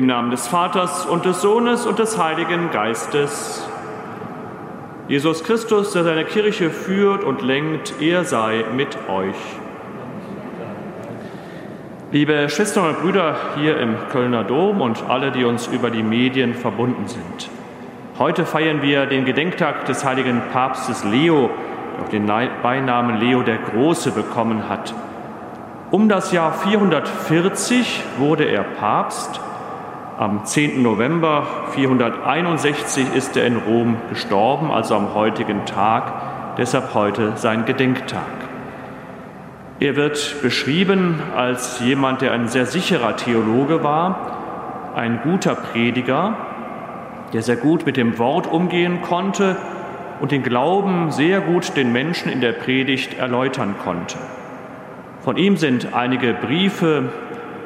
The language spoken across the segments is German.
Im Namen des Vaters und des Sohnes und des Heiligen Geistes. Jesus Christus, der seine Kirche führt und lenkt, er sei mit euch. Liebe Schwestern und Brüder hier im Kölner Dom und alle, die uns über die Medien verbunden sind. Heute feiern wir den Gedenktag des heiligen Papstes Leo, der auch den Beinamen Leo der Große bekommen hat. Um das Jahr 440 wurde er Papst am 10. November 461 ist er in Rom gestorben, also am heutigen Tag, deshalb heute sein Gedenktag. Er wird beschrieben als jemand, der ein sehr sicherer Theologe war, ein guter Prediger, der sehr gut mit dem Wort umgehen konnte und den Glauben sehr gut den Menschen in der Predigt erläutern konnte. Von ihm sind einige Briefe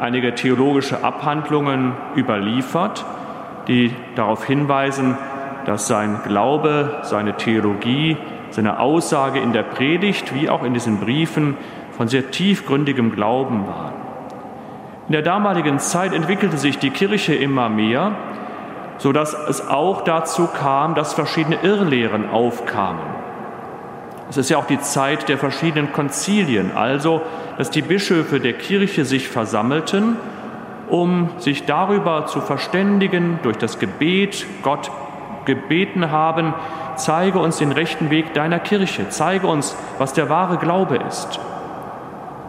einige theologische Abhandlungen überliefert, die darauf hinweisen, dass sein Glaube, seine Theologie, seine Aussage in der Predigt wie auch in diesen Briefen von sehr tiefgründigem Glauben waren. In der damaligen Zeit entwickelte sich die Kirche immer mehr, so dass es auch dazu kam, dass verschiedene Irrlehren aufkamen. Es ist ja auch die Zeit der verschiedenen Konzilien, also dass die Bischöfe der Kirche sich versammelten, um sich darüber zu verständigen, durch das Gebet Gott gebeten haben, zeige uns den rechten Weg deiner Kirche, zeige uns, was der wahre Glaube ist.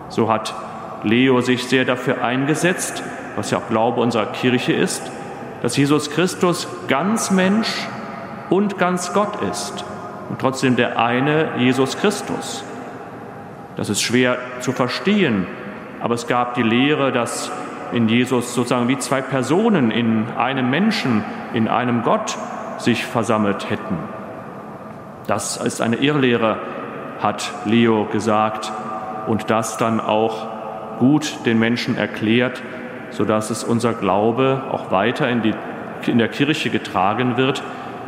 So hat Leo sich sehr dafür eingesetzt, was ja auch Glaube unserer Kirche ist, dass Jesus Christus ganz Mensch und ganz Gott ist und trotzdem der eine Jesus Christus. Das ist schwer zu verstehen, aber es gab die Lehre, dass in Jesus sozusagen wie zwei Personen in einem Menschen, in einem Gott sich versammelt hätten. Das ist eine Irrlehre, hat Leo gesagt und das dann auch gut den Menschen erklärt, sodass es unser Glaube auch weiter in, die, in der Kirche getragen wird,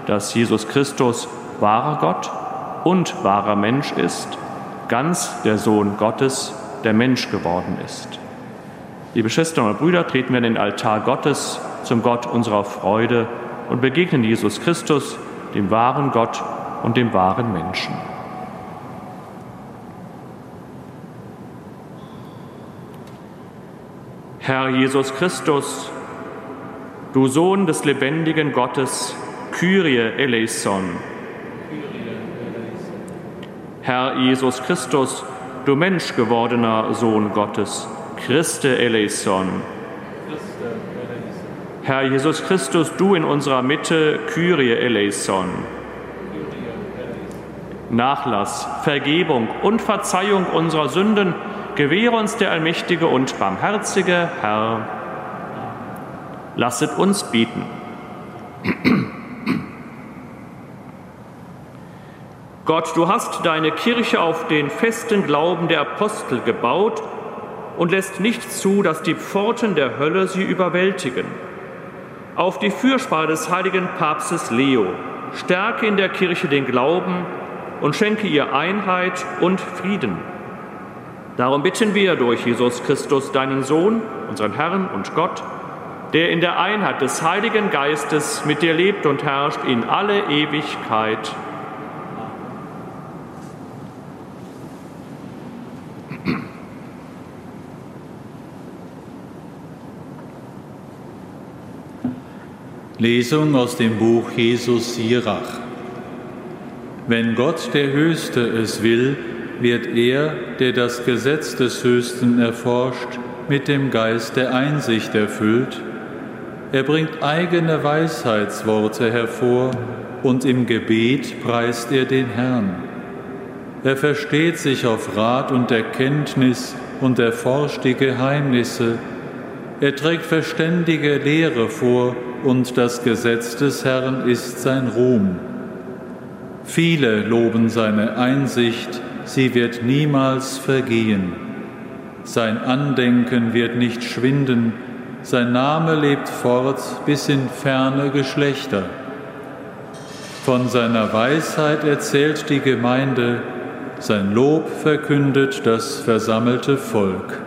dass Jesus Christus wahrer Gott und wahrer Mensch ist, ganz der Sohn Gottes, der Mensch geworden ist. Liebe Schwestern und Brüder, treten wir in den Altar Gottes zum Gott unserer Freude und begegnen Jesus Christus, dem wahren Gott und dem wahren Menschen. Herr Jesus Christus, du Sohn des lebendigen Gottes, Kyrie eleison, Herr Jesus Christus, du menschgewordener Sohn Gottes, Christe eleison. Herr Jesus Christus, du in unserer Mitte, Kyrie eleison. Nachlass, Vergebung und Verzeihung unserer Sünden gewähre uns der allmächtige und barmherzige Herr. Lasset uns beten. Gott, du hast deine Kirche auf den festen Glauben der Apostel gebaut und lässt nicht zu, dass die Pforten der Hölle sie überwältigen. Auf die Fürsprache des heiligen Papstes Leo stärke in der Kirche den Glauben und schenke ihr Einheit und Frieden. Darum bitten wir durch Jesus Christus, deinen Sohn, unseren Herrn und Gott, der in der Einheit des Heiligen Geistes mit dir lebt und herrscht in alle Ewigkeit. Lesung aus dem Buch Jesus Sirach. Wenn Gott der Höchste es will, wird er, der das Gesetz des Höchsten erforscht, mit dem Geist der Einsicht erfüllt. Er bringt eigene Weisheitsworte hervor und im Gebet preist er den Herrn. Er versteht sich auf Rat und Erkenntnis und erforscht die Geheimnisse. Er trägt verständige Lehre vor und das Gesetz des Herrn ist sein Ruhm. Viele loben seine Einsicht, sie wird niemals vergehen. Sein Andenken wird nicht schwinden, sein Name lebt fort bis in ferne Geschlechter. Von seiner Weisheit erzählt die Gemeinde, sein Lob verkündet das versammelte Volk.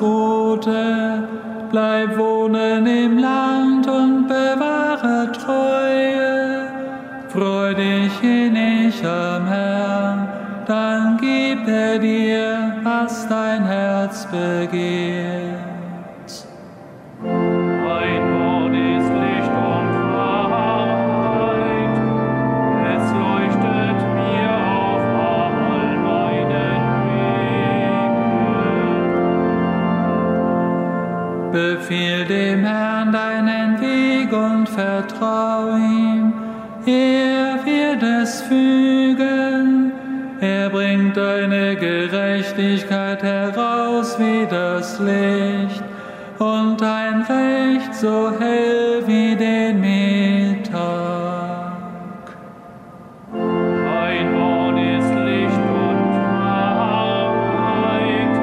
Gute, bleib wohnen im Land und bewahre Treue. Freu dich innig am Herrn, dann gibt er dir, was dein Herz begehrt. So hell wie den Mittag. Dein Wort ist Licht und Wahrheit,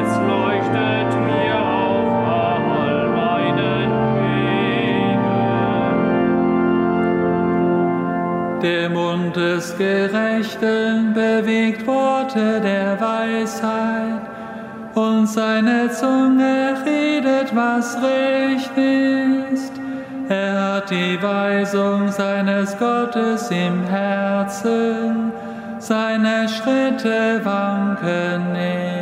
es leuchtet mir auf all meinen Wegen. Der Mund des Gerechten bewegt Worte der Weisheit und seine Zunge redet, was recht ist. Er hat die Weisung seines Gottes im Herzen, seine Schritte wanken nicht.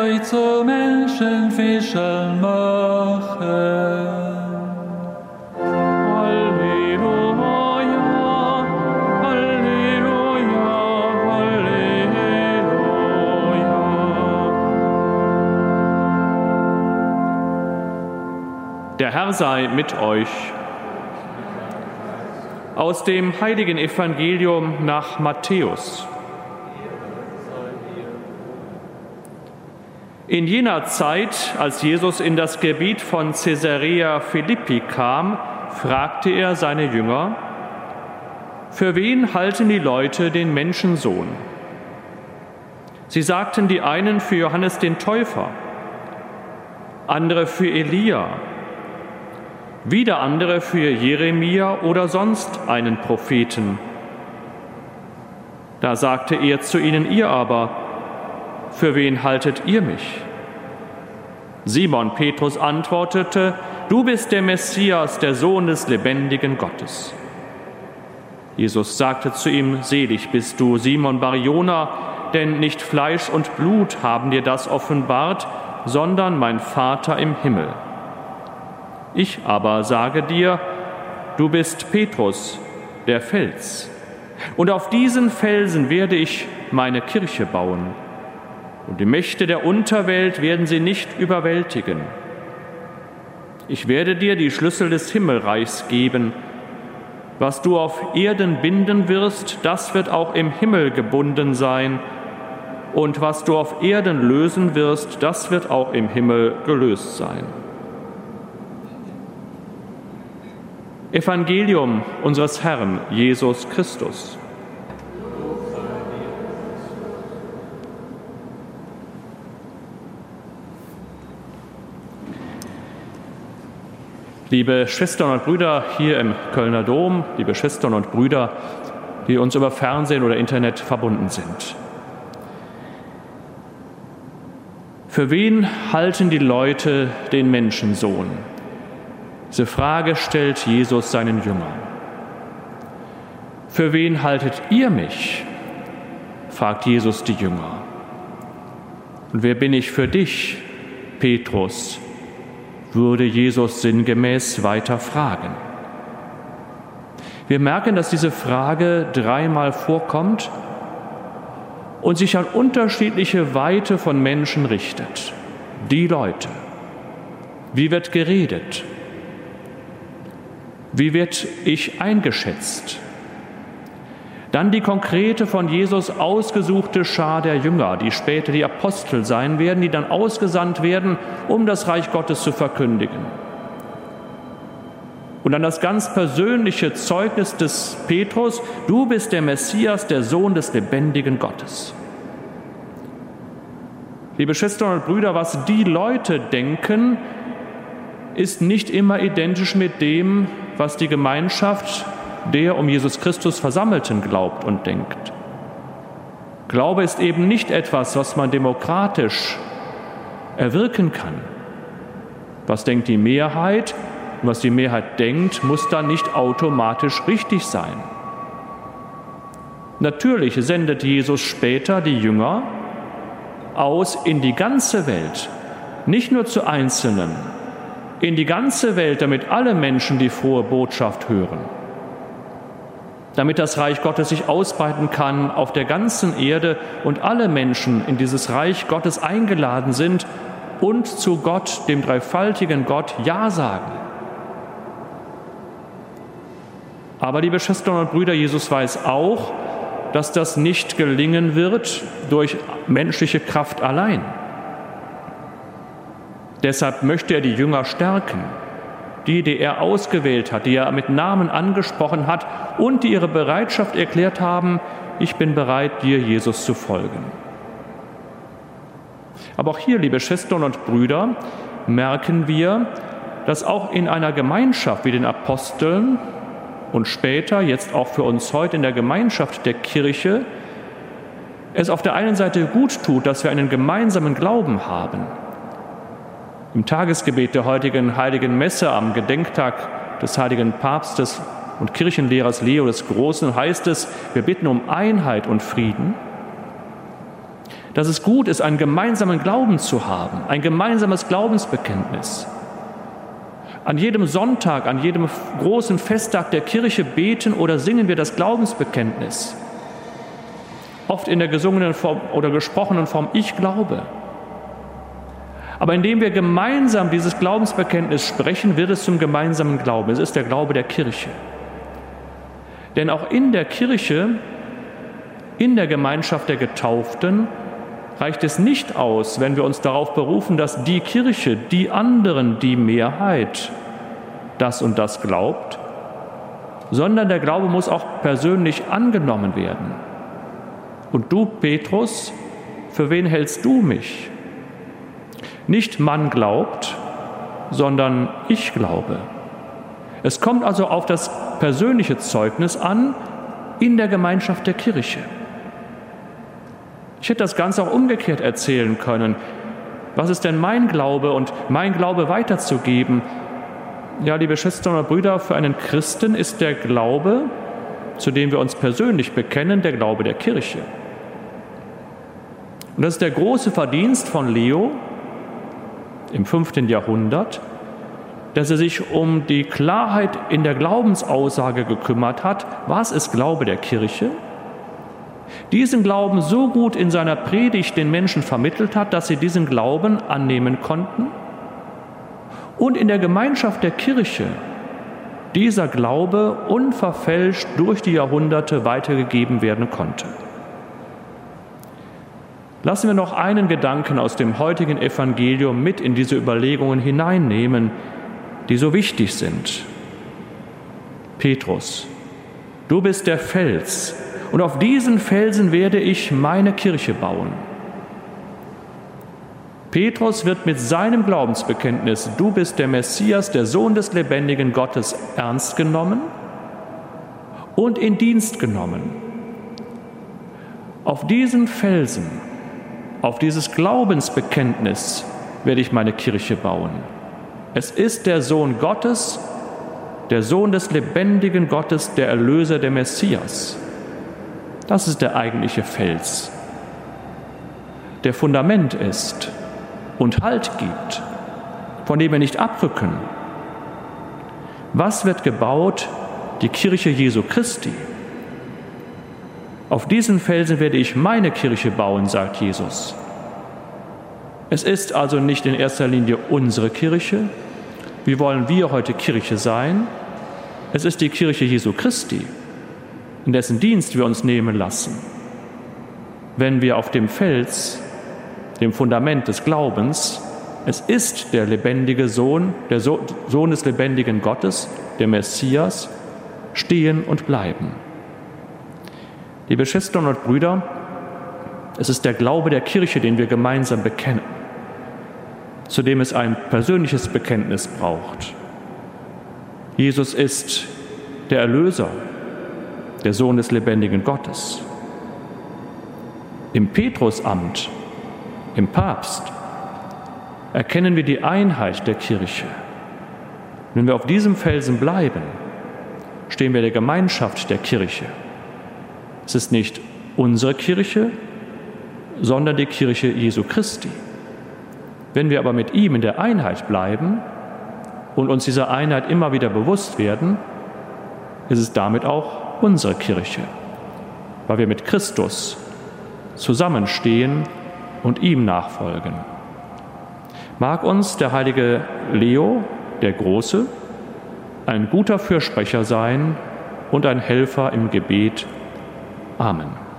Euch zu Menschenfischern machen. Der Herr sei mit euch. Aus dem heiligen Evangelium nach Matthäus. In jener Zeit, als Jesus in das Gebiet von Caesarea Philippi kam, fragte er seine Jünger, Für wen halten die Leute den Menschensohn? Sie sagten die einen für Johannes den Täufer, andere für Elia, wieder andere für Jeremia oder sonst einen Propheten. Da sagte er zu ihnen, ihr aber, für wen haltet ihr mich? Simon Petrus antwortete, du bist der Messias, der Sohn des lebendigen Gottes. Jesus sagte zu ihm, selig bist du, Simon Barjona, denn nicht Fleisch und Blut haben dir das offenbart, sondern mein Vater im Himmel. Ich aber sage dir, du bist Petrus, der Fels. Und auf diesen Felsen werde ich meine Kirche bauen. Und die Mächte der Unterwelt werden sie nicht überwältigen. Ich werde dir die Schlüssel des Himmelreichs geben. Was du auf Erden binden wirst, das wird auch im Himmel gebunden sein. Und was du auf Erden lösen wirst, das wird auch im Himmel gelöst sein. Evangelium unseres Herrn Jesus Christus. Liebe Schwestern und Brüder hier im Kölner Dom, liebe Schwestern und Brüder, die uns über Fernsehen oder Internet verbunden sind. Für wen halten die Leute den Menschensohn? Diese Frage stellt Jesus seinen Jüngern. Für wen haltet ihr mich? fragt Jesus die Jünger. Und wer bin ich für dich, Petrus? Würde Jesus sinngemäß weiter fragen. Wir merken, dass diese Frage dreimal vorkommt und sich an unterschiedliche Weite von Menschen richtet. Die Leute. Wie wird geredet? Wie wird ich eingeschätzt? Dann die konkrete von Jesus ausgesuchte Schar der Jünger, die später die Apostel sein werden, die dann ausgesandt werden, um das Reich Gottes zu verkündigen. Und dann das ganz persönliche Zeugnis des Petrus, du bist der Messias, der Sohn des lebendigen Gottes. Liebe Schwestern und Brüder, was die Leute denken, ist nicht immer identisch mit dem, was die Gemeinschaft der um Jesus Christus Versammelten glaubt und denkt. Glaube ist eben nicht etwas, was man demokratisch erwirken kann. Was denkt die Mehrheit was die Mehrheit denkt, muss dann nicht automatisch richtig sein. Natürlich sendet Jesus später die Jünger aus in die ganze Welt, nicht nur zu Einzelnen, in die ganze Welt, damit alle Menschen die frohe Botschaft hören, damit das Reich Gottes sich ausbreiten kann auf der ganzen Erde und alle Menschen in dieses Reich Gottes eingeladen sind und zu Gott, dem dreifaltigen Gott, Ja sagen. Aber liebe Schwestern und Brüder, Jesus weiß auch, dass das nicht gelingen wird durch menschliche Kraft allein. Deshalb möchte er die Jünger stärken, die, die er ausgewählt hat, die er mit Namen angesprochen hat und die ihre Bereitschaft erklärt haben, ich bin bereit, dir, Jesus, zu folgen. Aber auch hier, liebe Schwestern und Brüder, merken wir, dass auch in einer Gemeinschaft wie den Aposteln und später, jetzt auch für uns heute in der Gemeinschaft der Kirche, es auf der einen Seite gut tut, dass wir einen gemeinsamen Glauben haben. Im Tagesgebet der heutigen heiligen Messe am Gedenktag des heiligen Papstes und Kirchenlehrers Leo des Großen heißt es, wir bitten um Einheit und Frieden, dass es gut ist, einen gemeinsamen Glauben zu haben, ein gemeinsames Glaubensbekenntnis an jedem Sonntag, an jedem großen Festtag der Kirche beten oder singen wir das Glaubensbekenntnis. Oft in der gesungenen Form oder gesprochenen Form, ich glaube. Aber indem wir gemeinsam dieses Glaubensbekenntnis sprechen, wird es zum gemeinsamen Glauben. Es ist der Glaube der Kirche. Denn auch in der Kirche, in der Gemeinschaft der Getauften, reicht es nicht aus, wenn wir uns darauf berufen, dass die Kirche, die anderen, die Mehrheit das und das glaubt, sondern der Glaube muss auch persönlich angenommen werden. Und du, Petrus, für wen hältst du mich? Nicht man glaubt, sondern ich glaube. Es kommt also auf das persönliche Zeugnis an in der Gemeinschaft der Kirche. Ich hätte das Ganze auch umgekehrt erzählen können. Was ist denn mein Glaube und mein Glaube weiterzugeben? Ja, liebe Schwestern und Brüder, für einen Christen ist der Glaube, zu dem wir uns persönlich bekennen, der Glaube der Kirche. Und das ist der große Verdienst von Leo im 5. Jahrhundert, dass er sich um die Klarheit in der Glaubensaussage gekümmert hat, was ist Glaube der Kirche, diesen Glauben so gut in seiner Predigt den Menschen vermittelt hat, dass sie diesen Glauben annehmen konnten und in der Gemeinschaft der Kirche dieser Glaube unverfälscht durch die Jahrhunderte weitergegeben werden konnte. Lassen wir noch einen Gedanken aus dem heutigen Evangelium mit in diese Überlegungen hineinnehmen, die so wichtig sind. Petrus, du bist der Fels, und auf diesen Felsen werde ich meine Kirche bauen. Petrus wird mit seinem Glaubensbekenntnis, du bist der Messias, der Sohn des lebendigen Gottes, ernst genommen und in Dienst genommen. Auf diesen Felsen, auf dieses Glaubensbekenntnis werde ich meine Kirche bauen. Es ist der Sohn Gottes, der Sohn des lebendigen Gottes, der Erlöser, der Messias. Das ist der eigentliche Fels, der Fundament ist und Halt gibt, von dem wir nicht abrücken. Was wird gebaut? Die Kirche Jesu Christi. Auf diesen Felsen werde ich meine Kirche bauen, sagt Jesus. Es ist also nicht in erster Linie unsere Kirche. Wie wollen wir heute Kirche sein? Es ist die Kirche Jesu Christi, in dessen Dienst wir uns nehmen lassen. Wenn wir auf dem Fels dem Fundament des Glaubens, es ist der lebendige Sohn, der Sohn des lebendigen Gottes, der Messias, stehen und bleiben. Liebe Schwestern und Brüder, es ist der Glaube der Kirche, den wir gemeinsam bekennen, zu dem es ein persönliches Bekenntnis braucht. Jesus ist der Erlöser, der Sohn des lebendigen Gottes. Im Petrusamt im Papst, erkennen wir die Einheit der Kirche. Wenn wir auf diesem Felsen bleiben, stehen wir der Gemeinschaft der Kirche. Es ist nicht unsere Kirche, sondern die Kirche Jesu Christi. Wenn wir aber mit ihm in der Einheit bleiben und uns dieser Einheit immer wieder bewusst werden, ist es damit auch unsere Kirche, weil wir mit Christus zusammenstehen und ihm nachfolgen. Mag uns der heilige Leo, der Große, ein guter Fürsprecher sein und ein Helfer im Gebet. Amen.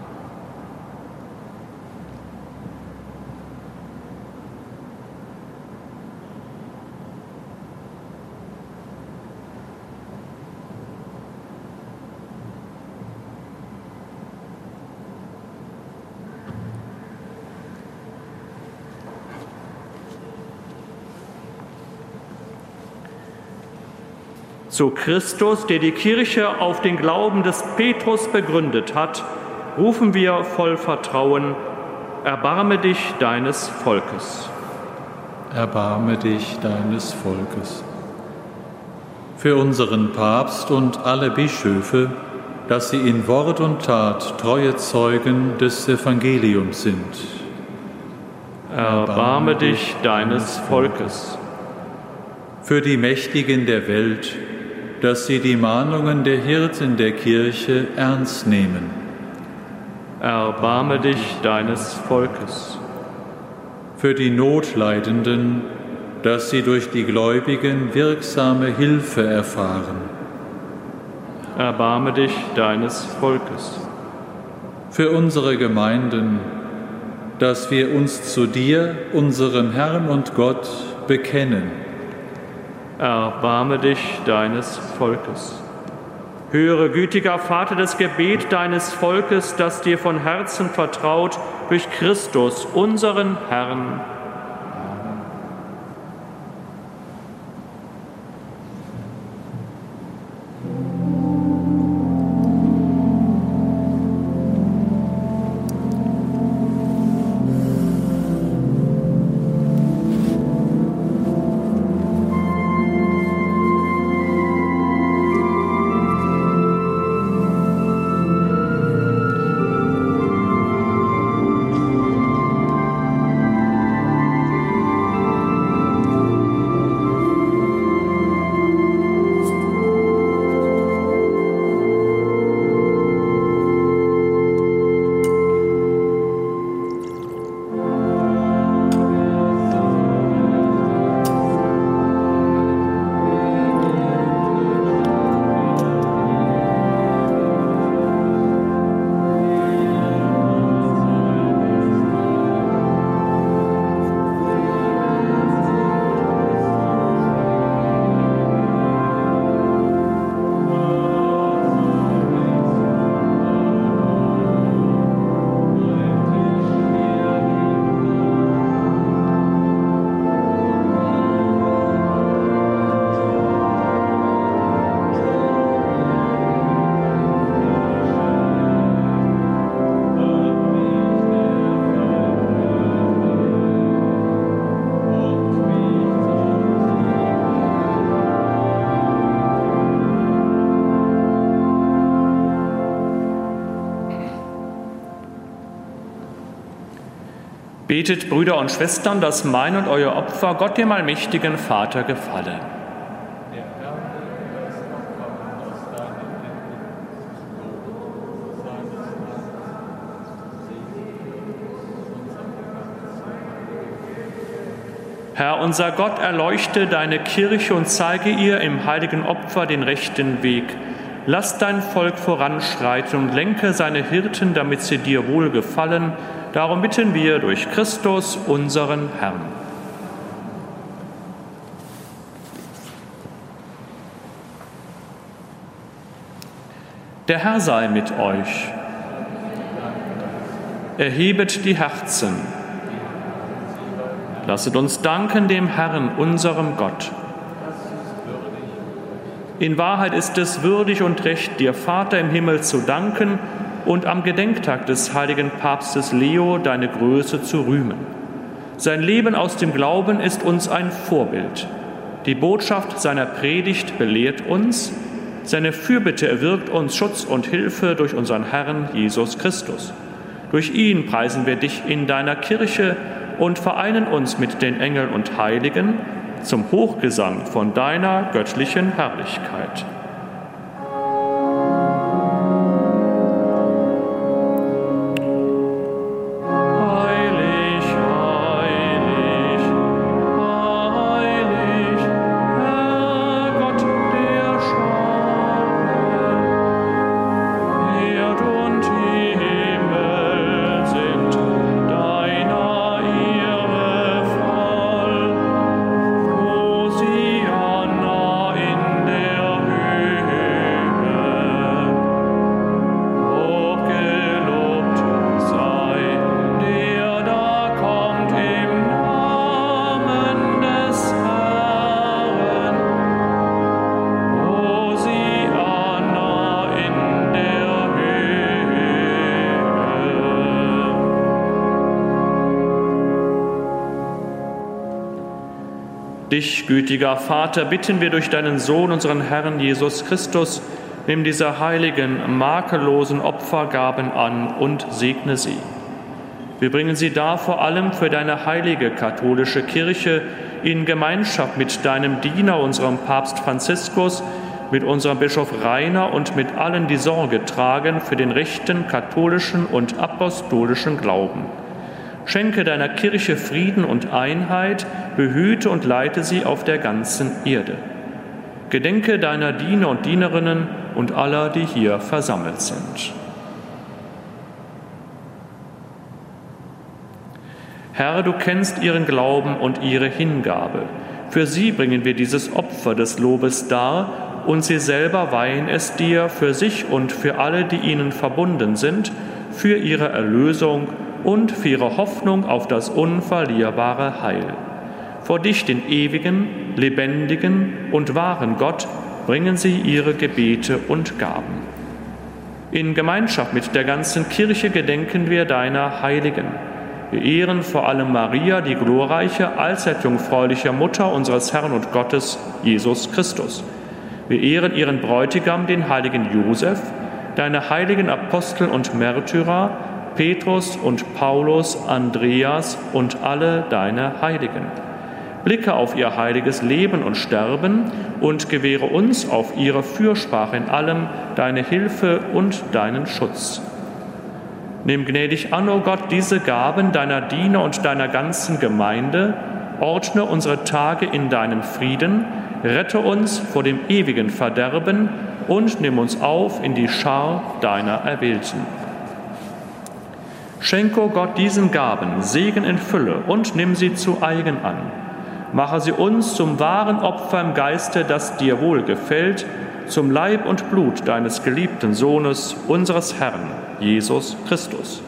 Zu Christus, der die Kirche auf den Glauben des Petrus begründet hat, rufen wir voll Vertrauen, erbarme dich deines Volkes. Erbarme dich deines Volkes. Für unseren Papst und alle Bischöfe, dass sie in Wort und Tat treue Zeugen des Evangeliums sind. Erbarme dich deines Volkes. Für die Mächtigen der Welt, dass sie die Mahnungen der Hirten der Kirche ernst nehmen. Erbarme dich deines Volkes. Für die Notleidenden, dass sie durch die Gläubigen wirksame Hilfe erfahren. Erbarme dich deines Volkes. Für unsere Gemeinden, dass wir uns zu dir, unserem Herrn und Gott, bekennen erbarme dich deines Volkes. Höre, gütiger Vater, das Gebet deines Volkes, das dir von Herzen vertraut durch Christus, unseren Herrn. Betet, Brüder und Schwestern, dass mein und euer Opfer Gott dem allmächtigen Vater gefalle. Herr unser Gott, erleuchte deine Kirche und zeige ihr im heiligen Opfer den rechten Weg. Lass dein Volk voranschreiten und lenke seine Hirten, damit sie dir wohlgefallen Darum bitten wir durch Christus, unseren Herrn. Der Herr sei mit euch. Erhebet die Herzen. Lasset uns danken dem Herrn, unserem Gott. In Wahrheit ist es würdig und recht, dir Vater im Himmel zu danken und am Gedenktag des heiligen Papstes Leo deine Größe zu rühmen. Sein Leben aus dem Glauben ist uns ein Vorbild. Die Botschaft seiner Predigt belehrt uns, seine Fürbitte erwirkt uns Schutz und Hilfe durch unseren Herrn Jesus Christus. Durch ihn preisen wir dich in deiner Kirche und vereinen uns mit den Engeln und Heiligen zum Hochgesang von deiner göttlichen Herrlichkeit. Dich, gütiger Vater, bitten wir durch deinen Sohn, unseren Herrn Jesus Christus, nimm diese heiligen, makellosen Opfergaben an und segne sie. Wir bringen sie da vor allem für deine heilige katholische Kirche in Gemeinschaft mit deinem Diener, unserem Papst Franziskus, mit unserem Bischof Rainer und mit allen, die Sorge tragen für den rechten katholischen und apostolischen Glauben. Schenke deiner Kirche Frieden und Einheit, behüte und leite sie auf der ganzen Erde. Gedenke deiner Diener und Dienerinnen und aller, die hier versammelt sind. Herr, du kennst ihren Glauben und ihre Hingabe. Für sie bringen wir dieses Opfer des Lobes dar und sie selber weihen es dir für sich und für alle, die ihnen verbunden sind, für ihre Erlösung und für ihre Hoffnung auf das unverlierbare Heil. Vor dich, den ewigen, lebendigen und wahren Gott, bringen sie ihre Gebete und Gaben. In Gemeinschaft mit der ganzen Kirche gedenken wir deiner Heiligen. Wir ehren vor allem Maria, die glorreiche, allzeit jungfräuliche Mutter unseres Herrn und Gottes, Jesus Christus. Wir ehren ihren Bräutigam, den heiligen Josef, deine heiligen Apostel und Märtyrer, Petrus und Paulus, Andreas und alle deine Heiligen. Blicke auf ihr heiliges Leben und Sterben und gewähre uns auf ihre Fürsprache in allem deine Hilfe und deinen Schutz. Nimm gnädig an, o oh Gott, diese Gaben deiner Diener und deiner ganzen Gemeinde, ordne unsere Tage in deinem Frieden, rette uns vor dem ewigen Verderben und nimm uns auf in die Schar deiner Erwählten. Schenke, Gott, diesen Gaben Segen in Fülle und nimm sie zu eigen an. Mache sie uns zum wahren Opfer im Geiste, das dir wohlgefällt, zum Leib und Blut deines geliebten Sohnes, unseres Herrn, Jesus Christus.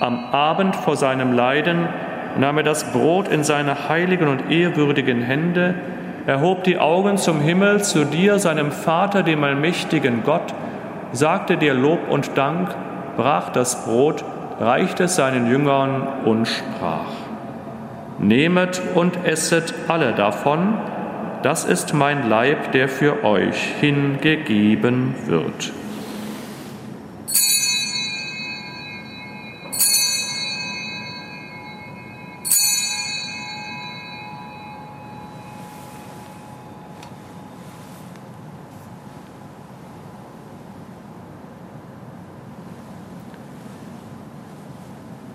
Am Abend vor seinem Leiden nahm er das Brot in seine heiligen und ehrwürdigen Hände, erhob die Augen zum Himmel zu dir, seinem Vater, dem allmächtigen Gott, sagte dir Lob und Dank, brach das Brot, reichte es seinen Jüngern und sprach, Nehmet und esset alle davon, das ist mein Leib, der für euch hingegeben wird.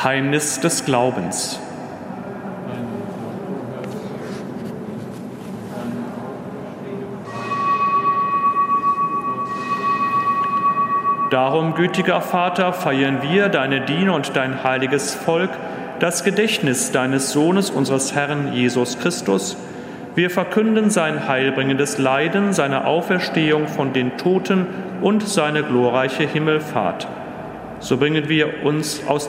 Geheimnis des Glaubens. Darum, gütiger Vater, feiern wir, deine Diener und dein heiliges Volk, das Gedächtnis deines Sohnes, unseres Herrn Jesus Christus. Wir verkünden sein heilbringendes Leiden, seine Auferstehung von den Toten und seine glorreiche Himmelfahrt. So bringen wir uns aus,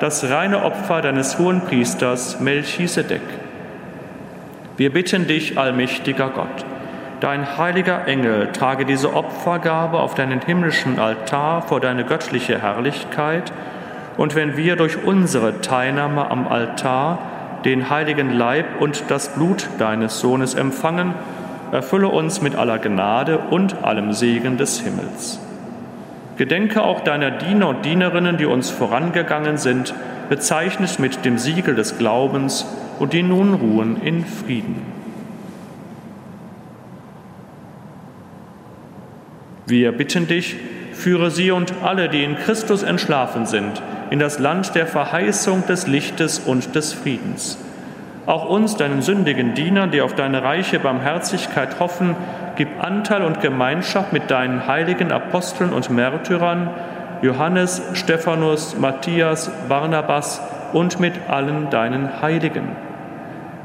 das reine Opfer deines hohen Priesters Melchisedek. Wir bitten dich, allmächtiger Gott, Dein heiliger Engel trage diese Opfergabe auf deinen himmlischen Altar vor deine göttliche Herrlichkeit. Und wenn wir durch unsere Teilnahme am Altar den heiligen Leib und das Blut deines Sohnes empfangen, erfülle uns mit aller Gnade und allem Segen des Himmels. Gedenke auch deiner Diener und Dienerinnen, die uns vorangegangen sind, bezeichnet mit dem Siegel des Glaubens und die nun ruhen in Frieden. Wir bitten dich, führe sie und alle, die in Christus entschlafen sind, in das Land der Verheißung des Lichtes und des Friedens. Auch uns, deinen sündigen Dienern, die auf deine reiche Barmherzigkeit hoffen, gib Anteil und Gemeinschaft mit deinen heiligen Aposteln und Märtyrern, Johannes, Stephanus, Matthias, Barnabas und mit allen deinen Heiligen.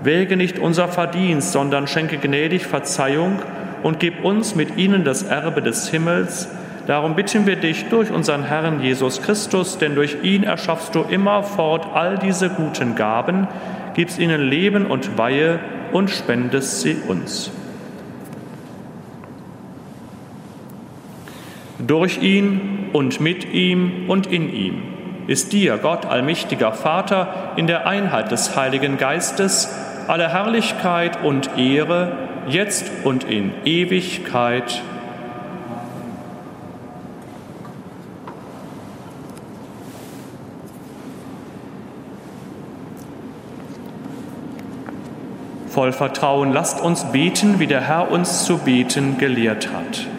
Wäge nicht unser Verdienst, sondern schenke gnädig Verzeihung und gib uns mit ihnen das Erbe des Himmels. Darum bitten wir dich durch unseren Herrn Jesus Christus, denn durch ihn erschaffst du immerfort all diese guten Gaben, gibst ihnen Leben und Weihe und spendest sie uns. Durch ihn und mit ihm und in ihm ist dir, Gott, allmächtiger Vater, in der Einheit des Heiligen Geistes, alle Herrlichkeit und Ehre, jetzt und in Ewigkeit. Voll Vertrauen lasst uns beten, wie der Herr uns zu beten gelehrt hat.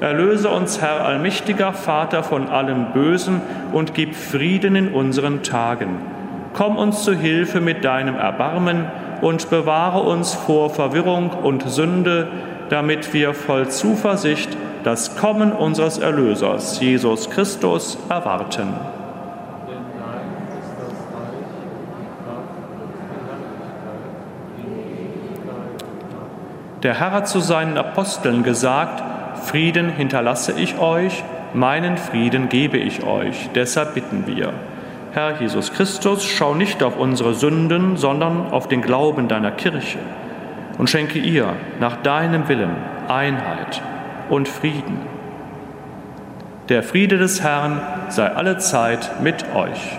Erlöse uns, Herr allmächtiger Vater, von allem Bösen und gib Frieden in unseren Tagen. Komm uns zu Hilfe mit deinem Erbarmen, und bewahre uns vor Verwirrung und Sünde, damit wir voll Zuversicht das Kommen unseres Erlösers, Jesus Christus, erwarten. Der Herr hat zu seinen Aposteln gesagt, Frieden hinterlasse ich euch, meinen Frieden gebe ich euch. Deshalb bitten wir. Herr Jesus Christus, schau nicht auf unsere Sünden, sondern auf den Glauben deiner Kirche und schenke ihr nach deinem Willen Einheit und Frieden. Der Friede des Herrn sei alle Zeit mit euch.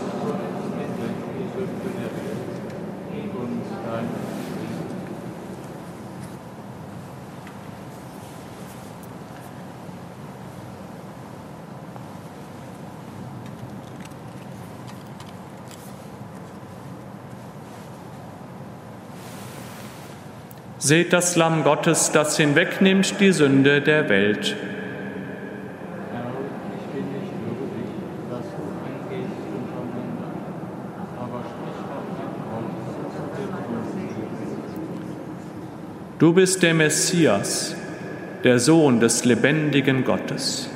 Seht das Lamm Gottes, das hinwegnimmt die Sünde der Welt. Du bist der Messias, der Sohn des lebendigen Gottes.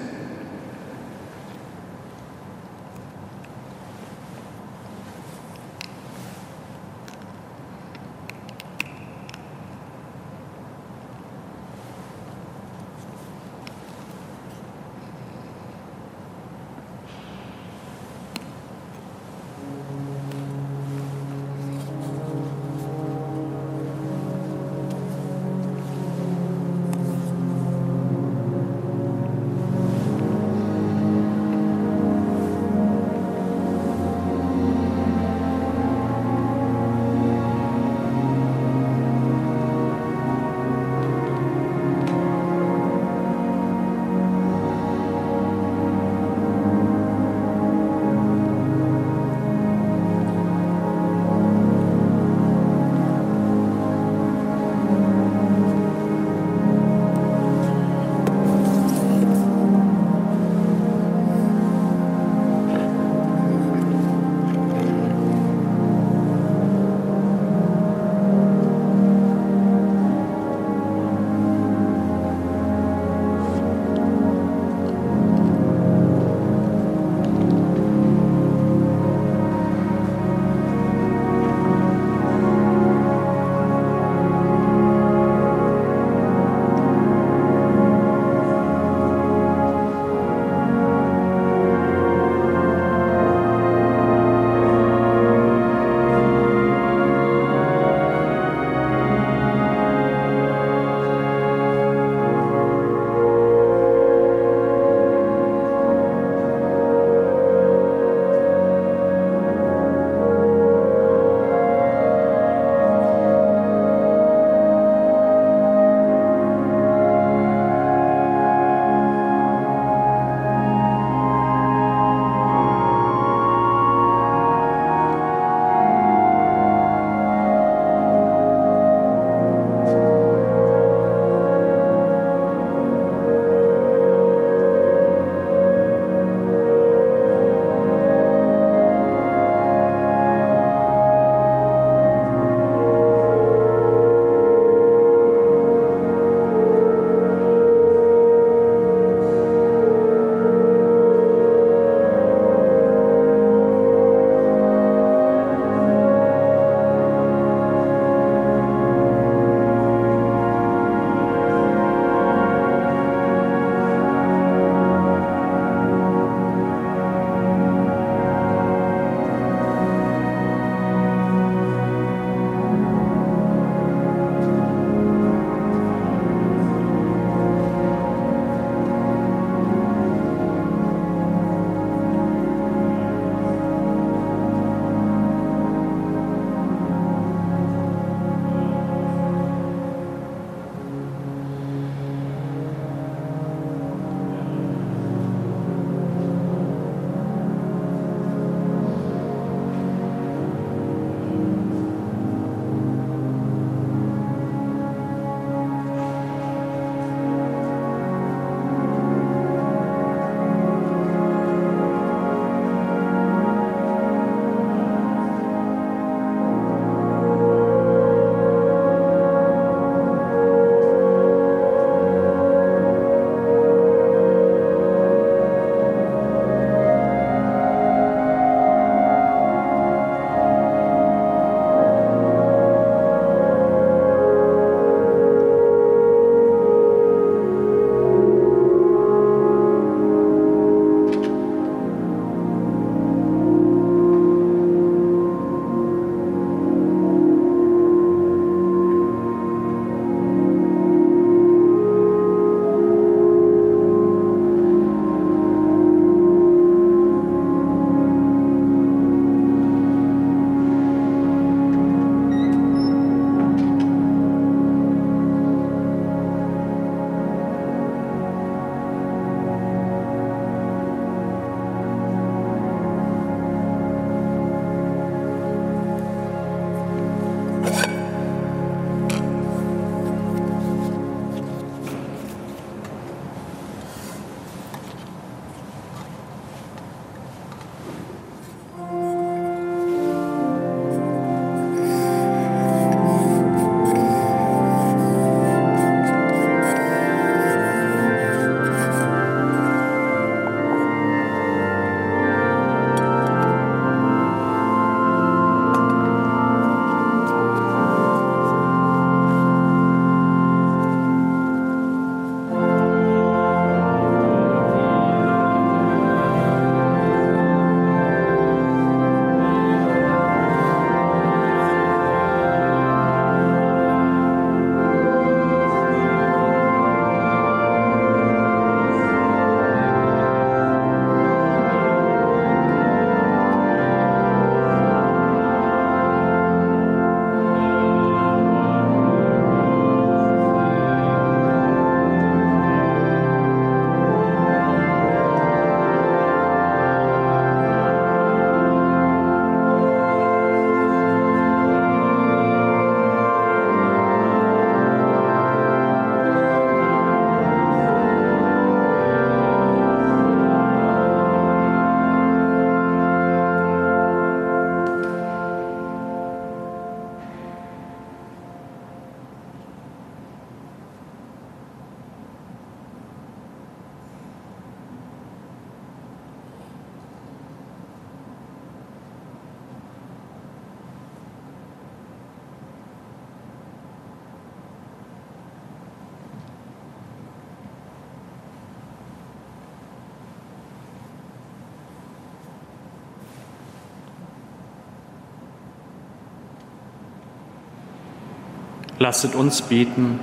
Lasset uns beten.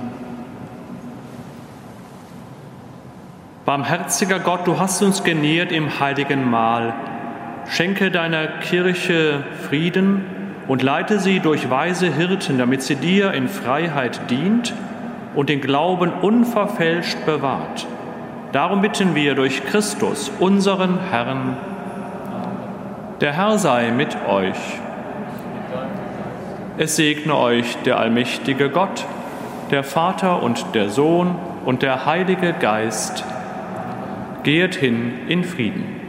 Barmherziger Gott, du hast uns genährt im heiligen Mahl. Schenke deiner Kirche Frieden und leite sie durch weise Hirten, damit sie dir in Freiheit dient und den Glauben unverfälscht bewahrt. Darum bitten wir durch Christus, unseren Herrn. Der Herr sei mit euch. Es segne euch der allmächtige Gott, der Vater und der Sohn und der Heilige Geist. Gehet hin in Frieden.